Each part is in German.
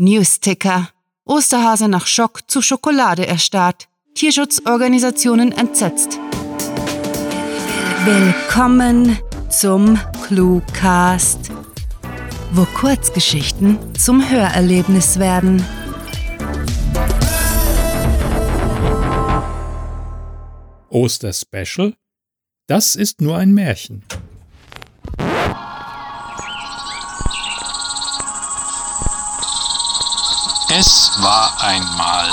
Newsticker. Osterhase nach Schock zu Schokolade erstarrt. Tierschutzorganisationen entsetzt. Willkommen zum Cluecast, wo Kurzgeschichten zum Hörerlebnis werden. Osterspecial? Das ist nur ein Märchen. Es war einmal.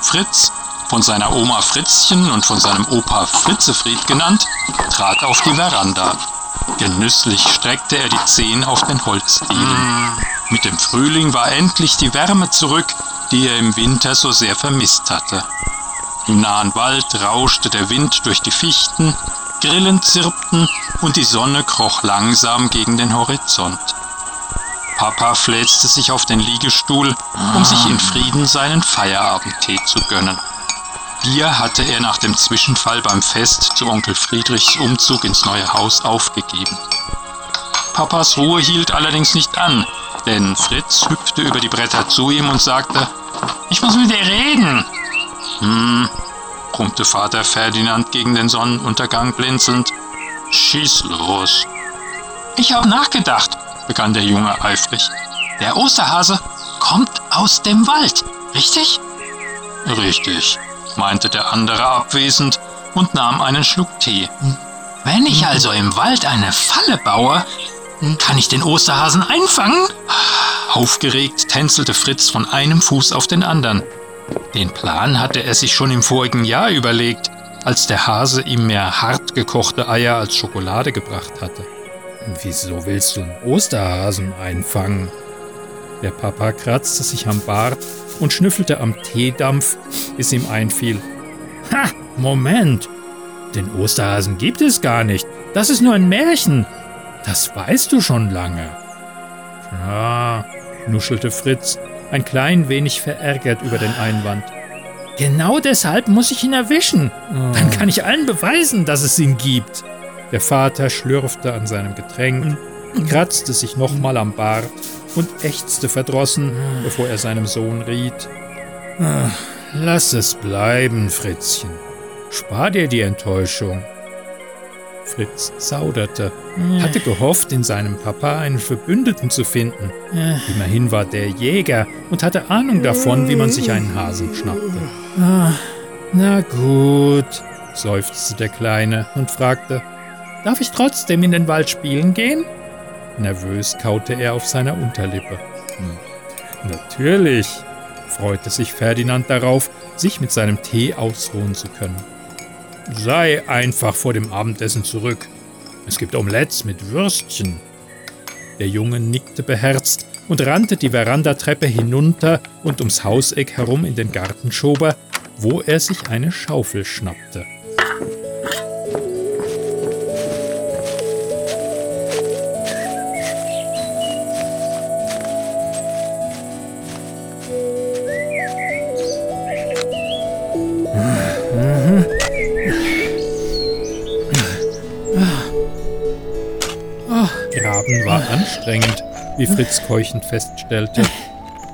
Fritz, von seiner Oma Fritzchen und von seinem Opa Fritzefried genannt, trat auf die Veranda. Genüsslich streckte er die Zehen auf den Holzdielen. Mit dem Frühling war endlich die Wärme zurück, die er im Winter so sehr vermisst hatte. Im nahen Wald rauschte der Wind durch die Fichten, Grillen zirpten und die Sonne kroch langsam gegen den Horizont. Papa fläzte sich auf den Liegestuhl, um sich in Frieden seinen Feierabendtee zu gönnen. Bier hatte er nach dem Zwischenfall beim Fest zu Onkel Friedrichs Umzug ins neue Haus aufgegeben. Papas Ruhe hielt allerdings nicht an, denn Fritz hüpfte über die Bretter zu ihm und sagte, ich muss mit dir reden. Hm, brummte Vater Ferdinand gegen den Sonnenuntergang blinzelnd. Schieß los. Ich habe nachgedacht, begann der Junge eifrig. Der Osterhase kommt aus dem Wald, richtig? Richtig, meinte der andere abwesend und nahm einen Schluck Tee. Wenn ich also im Wald eine Falle baue, kann ich den Osterhasen einfangen? Aufgeregt tänzelte Fritz von einem Fuß auf den anderen. Den Plan hatte er sich schon im vorigen Jahr überlegt, als der Hase ihm mehr hart gekochte Eier als Schokolade gebracht hatte. Wieso willst du einen Osterhasen einfangen? Der Papa kratzte sich am Bart und schnüffelte am Teedampf, bis ihm einfiel. Ha, Moment! Den Osterhasen gibt es gar nicht. Das ist nur ein Märchen. Das weißt du schon lange. Ja, nuschelte Fritz, ein klein wenig verärgert über den Einwand. Genau deshalb muss ich ihn erwischen. Dann kann ich allen beweisen, dass es ihn gibt. Der Vater schlürfte an seinem Getränk, kratzte sich nochmal am Bart und ächzte verdrossen, bevor er seinem Sohn riet. Lass es bleiben, Fritzchen. Spar dir die Enttäuschung. Fritz zauderte, hatte gehofft, in seinem Papa einen Verbündeten zu finden. Immerhin war der Jäger und hatte Ahnung davon, wie man sich einen Hasen schnappte. Na gut, seufzte der Kleine und fragte, Darf ich trotzdem in den Wald spielen gehen? Nervös kaute er auf seiner Unterlippe. Hm. Natürlich, freute sich Ferdinand darauf, sich mit seinem Tee ausruhen zu können. Sei einfach vor dem Abendessen zurück. Es gibt Omelettes mit Würstchen. Der Junge nickte beherzt und rannte die Verandatreppe hinunter und ums Hauseck herum in den Gartenschober, wo er sich eine Schaufel schnappte. Anstrengend, wie Fritz keuchend feststellte.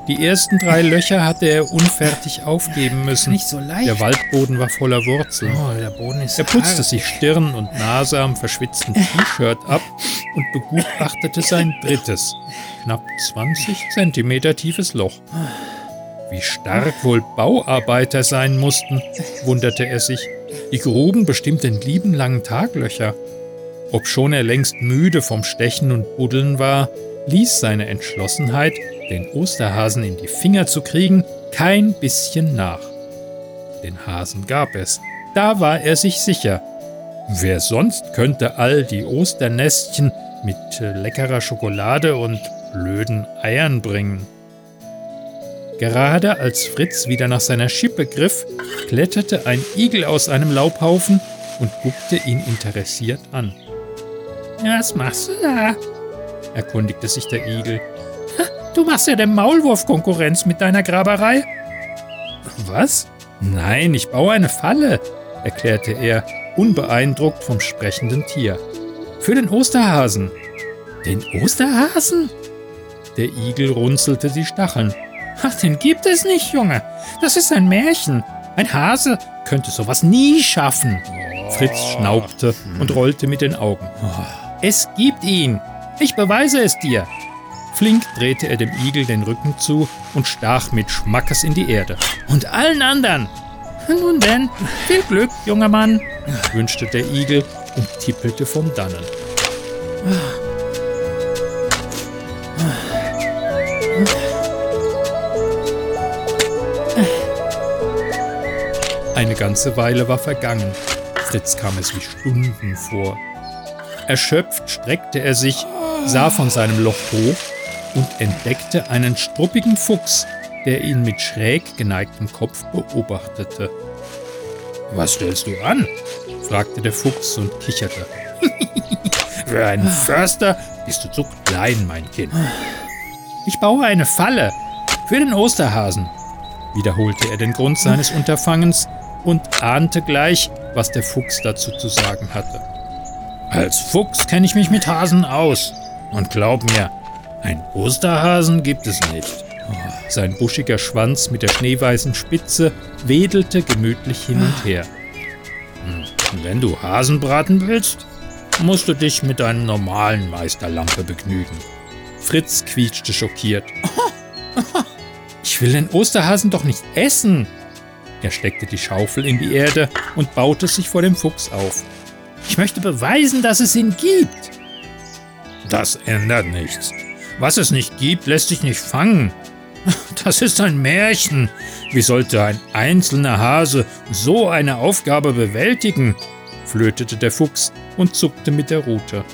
Die ersten drei Löcher hatte er unfertig aufgeben müssen. Nicht so leicht. Der Waldboden war voller Wurzeln. Oh, der Boden ist Er putzte hart. sich Stirn und Nase am verschwitzten T-Shirt ab und begutachtete sein drittes, knapp 20 Zentimeter tiefes Loch. Wie stark wohl Bauarbeiter sein mussten, wunderte er sich. Die gruben bestimmt den lieben langen Taglöcher. Obschon er längst müde vom Stechen und Buddeln war, ließ seine Entschlossenheit, den Osterhasen in die Finger zu kriegen, kein bisschen nach. Den Hasen gab es, da war er sich sicher. Wer sonst könnte all die Osternestchen mit leckerer Schokolade und blöden Eiern bringen? Gerade als Fritz wieder nach seiner Schippe griff, kletterte ein Igel aus einem Laubhaufen und guckte ihn interessiert an. Was machst du da? erkundigte sich der Igel. Du machst ja dem Maulwurf Konkurrenz mit deiner Graberei. Was? Nein, ich baue eine Falle, erklärte er, unbeeindruckt vom sprechenden Tier. Für den Osterhasen. Den Osterhasen? Der Igel runzelte die Stacheln. Ach, den gibt es nicht, Junge. Das ist ein Märchen. Ein Hase könnte sowas nie schaffen. Fritz schnaubte und rollte mit den Augen. Es gibt ihn. Ich beweise es dir. Flink drehte er dem Igel den Rücken zu und stach mit Schmackes in die Erde. Und allen anderen. Nun denn, viel Glück, junger Mann, wünschte der Igel und tippelte vom Dannen. Eine ganze Weile war vergangen. Fritz kam es wie Stunden vor. Erschöpft streckte er sich, sah von seinem Loch hoch und entdeckte einen struppigen Fuchs, der ihn mit schräg geneigtem Kopf beobachtete. Was stellst du an? fragte der Fuchs und kicherte. Für einen Förster bist du zu klein, mein Kind. Ich baue eine Falle für den Osterhasen, wiederholte er den Grund seines Unterfangens und ahnte gleich, was der Fuchs dazu zu sagen hatte. Als Fuchs kenne ich mich mit Hasen aus. Und glaub mir, ein Osterhasen gibt es nicht. Sein buschiger Schwanz mit der schneeweißen Spitze wedelte gemütlich hin und her. Hm, wenn du Hasen braten willst, musst du dich mit deiner normalen Meisterlampe begnügen. Fritz quietschte schockiert. Ich will den Osterhasen doch nicht essen, er steckte die Schaufel in die Erde und baute sich vor dem Fuchs auf. Ich möchte beweisen, dass es ihn gibt. Das ändert nichts. Was es nicht gibt, lässt sich nicht fangen. Das ist ein Märchen. Wie sollte ein einzelner Hase so eine Aufgabe bewältigen? flötete der Fuchs und zuckte mit der Rute.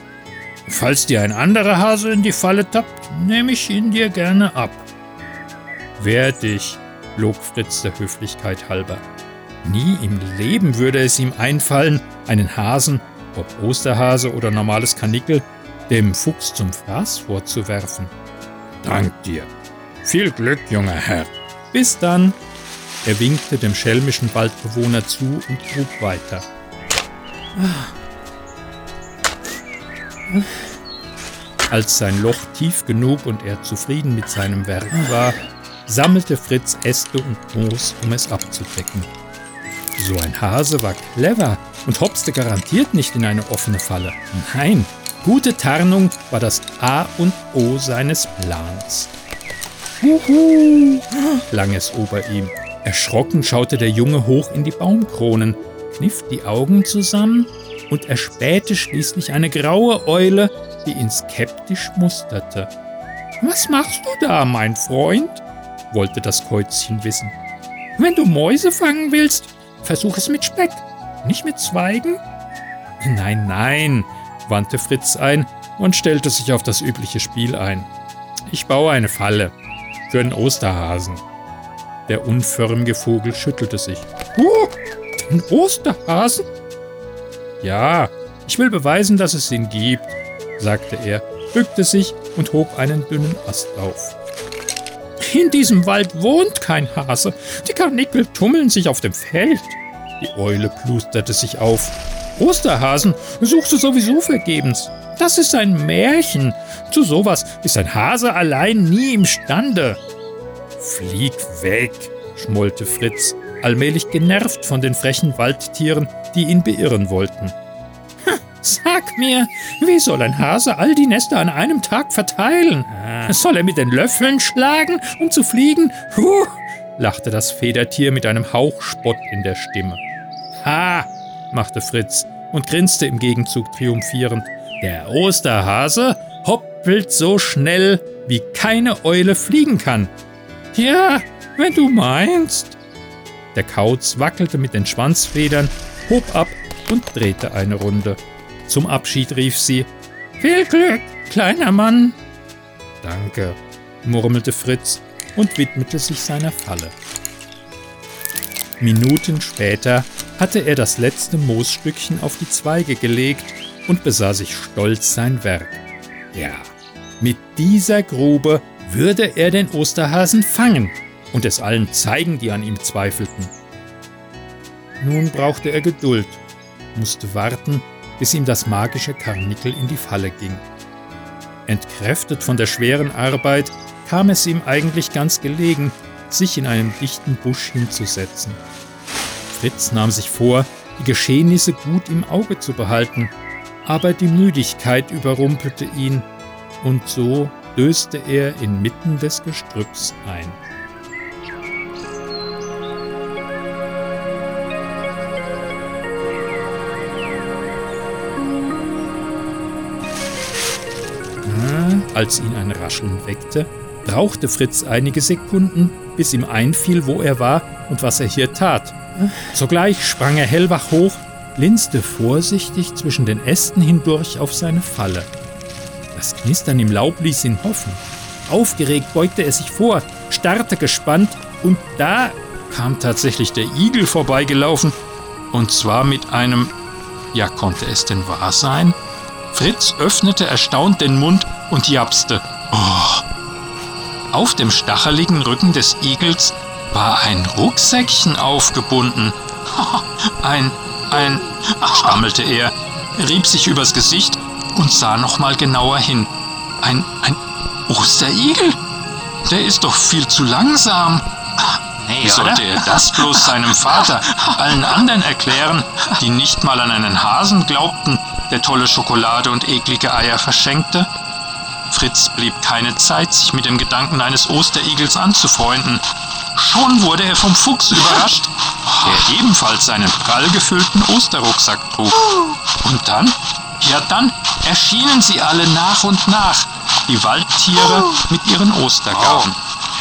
Falls dir ein anderer Hase in die Falle tappt, nehme ich ihn dir gerne ab. Wehr dich, log Fritz der Höflichkeit halber. Nie im Leben würde es ihm einfallen, einen Hasen, ob Osterhase oder normales Kanickel, dem Fuchs zum Fraß vorzuwerfen. Dank dir. Viel Glück, junger Herr. Bis dann. Er winkte dem schelmischen Waldbewohner zu und grub weiter. Als sein Loch tief genug und er zufrieden mit seinem Werk war, sammelte Fritz Äste und Moos, um es abzudecken. So ein Hase war clever und hopste garantiert nicht in eine offene Falle. Nein, gute Tarnung war das A und O seines Plans. Huhu, klang es ober ihm. Erschrocken schaute der Junge hoch in die Baumkronen, kniff die Augen zusammen und erspähte schließlich eine graue Eule, die ihn skeptisch musterte. Was machst du da, mein Freund? wollte das Käuzchen wissen. Wenn du Mäuse fangen willst, versuch es mit Speck, nicht mit Zweigen. Nein, nein, wandte Fritz ein und stellte sich auf das übliche Spiel ein. Ich baue eine Falle für einen Osterhasen. Der unförmige Vogel schüttelte sich. Oh, den Osterhasen? Ja, ich will beweisen, dass es ihn gibt, sagte er, bückte sich und hob einen dünnen Ast auf. In diesem Wald wohnt kein Hase. Die Karnickel tummeln sich auf dem Feld. Die Eule plusterte sich auf. Osterhasen suchst du sowieso vergebens. Das ist ein Märchen. Zu sowas ist ein Hase allein nie imstande. Flieg weg, schmollte Fritz, allmählich genervt von den frechen Waldtieren, die ihn beirren wollten. Sag mir, wie soll ein Hase all die Nester an einem Tag verteilen? Ah. Soll er mit den Löffeln schlagen, um zu fliegen? Huh, lachte das Federtier mit einem Hauch Spott in der Stimme. Ha, machte Fritz und grinste im Gegenzug triumphierend. Der Osterhase hoppelt so schnell, wie keine Eule fliegen kann. Ja, wenn du meinst. Der Kauz wackelte mit den Schwanzfedern, hob ab und drehte eine Runde. Zum Abschied rief sie: Viel Glück, kleiner Mann! Danke, murmelte Fritz und widmete sich seiner Falle. Minuten später hatte er das letzte Moosstückchen auf die Zweige gelegt und besah sich stolz sein Werk. Ja, mit dieser Grube würde er den Osterhasen fangen und es allen zeigen, die an ihm zweifelten. Nun brauchte er Geduld, musste warten, bis ihm das magische Karnickel in die Falle ging. Entkräftet von der schweren Arbeit kam es ihm eigentlich ganz gelegen, sich in einem dichten Busch hinzusetzen. Fritz nahm sich vor, die Geschehnisse gut im Auge zu behalten, aber die Müdigkeit überrumpelte ihn, und so döste er inmitten des Gestrüpps ein. Als ihn ein Rascheln weckte, brauchte Fritz einige Sekunden, bis ihm einfiel, wo er war und was er hier tat. Sogleich sprang er hellwach hoch, linste vorsichtig zwischen den Ästen hindurch auf seine Falle. Das Knistern im Laub ließ ihn hoffen. Aufgeregt beugte er sich vor, starrte gespannt, und da kam tatsächlich der Igel vorbeigelaufen, und zwar mit einem, ja konnte es denn wahr sein? Fritz öffnete erstaunt den Mund und japste. Oh. Auf dem stacheligen Rücken des Igels war ein Rucksäckchen aufgebunden. Ein, ein, stammelte er, rieb sich übers Gesicht und sah nochmal genauer hin. Ein, ein Osterigel? Der ist doch viel zu langsam. Wie sollte er das bloß seinem Vater, allen anderen erklären, die nicht mal an einen Hasen glaubten, der tolle Schokolade und eklige Eier verschenkte? Fritz blieb keine Zeit, sich mit dem Gedanken eines Osterigels anzufreunden. Schon wurde er vom Fuchs überrascht, der ebenfalls seinen prall gefüllten Osterrucksack trug. Und dann, ja dann, erschienen sie alle nach und nach, die Waldtiere mit ihren Ostergaben.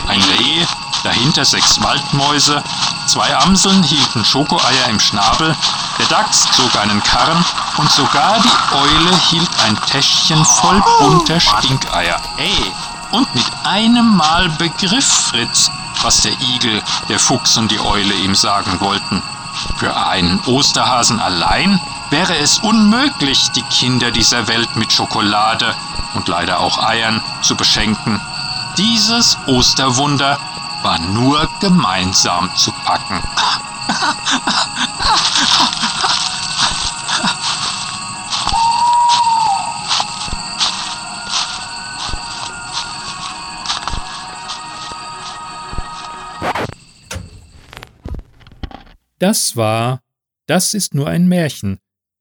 Ein Reh, dahinter sechs Waldmäuse, zwei Amseln hielten Schokoeier im Schnabel, der Dachs zog einen Karren und sogar die Eule hielt ein Täschchen voll bunter Stinkeier. Hey! Und mit einem Mal begriff Fritz, was der Igel, der Fuchs und die Eule ihm sagen wollten. Für einen Osterhasen allein wäre es unmöglich, die Kinder dieser Welt mit Schokolade und leider auch Eiern zu beschenken. Dieses Osterwunder war nur gemeinsam zu packen. Das war Das ist nur ein Märchen,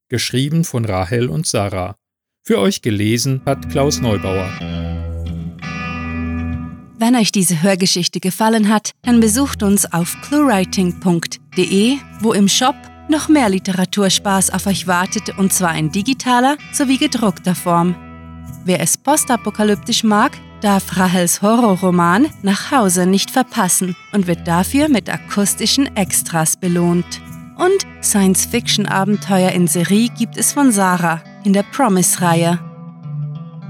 geschrieben von Rahel und Sarah. Für euch gelesen hat Klaus Neubauer. Wenn euch diese Hörgeschichte gefallen hat, dann besucht uns auf cluewriting.de, wo im Shop noch mehr Literaturspaß auf euch wartet und zwar in digitaler sowie gedruckter Form. Wer es postapokalyptisch mag, darf Rahels Horrorroman Nach Hause nicht verpassen und wird dafür mit akustischen Extras belohnt. Und Science-Fiction-Abenteuer in Serie gibt es von Sarah in der Promise-Reihe.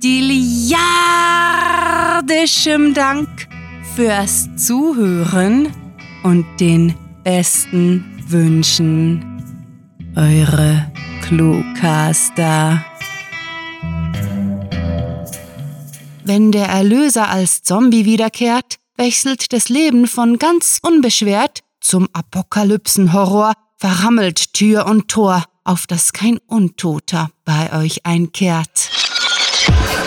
fantastiliardischem Dank fürs Zuhören und den besten Wünschen. Eure Cluecaster. Wenn der Erlöser als Zombie wiederkehrt, wechselt das Leben von ganz unbeschwert zum Apokalypsenhorror, verrammelt Tür und Tor, auf dass kein Untoter bei euch einkehrt.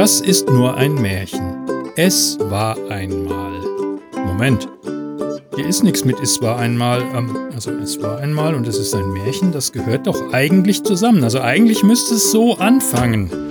Das ist nur ein Märchen. Es war einmal. Moment. Hier ist nichts mit Es war einmal. Ähm, also es war einmal und es ist ein Märchen. Das gehört doch eigentlich zusammen. Also eigentlich müsste es so anfangen.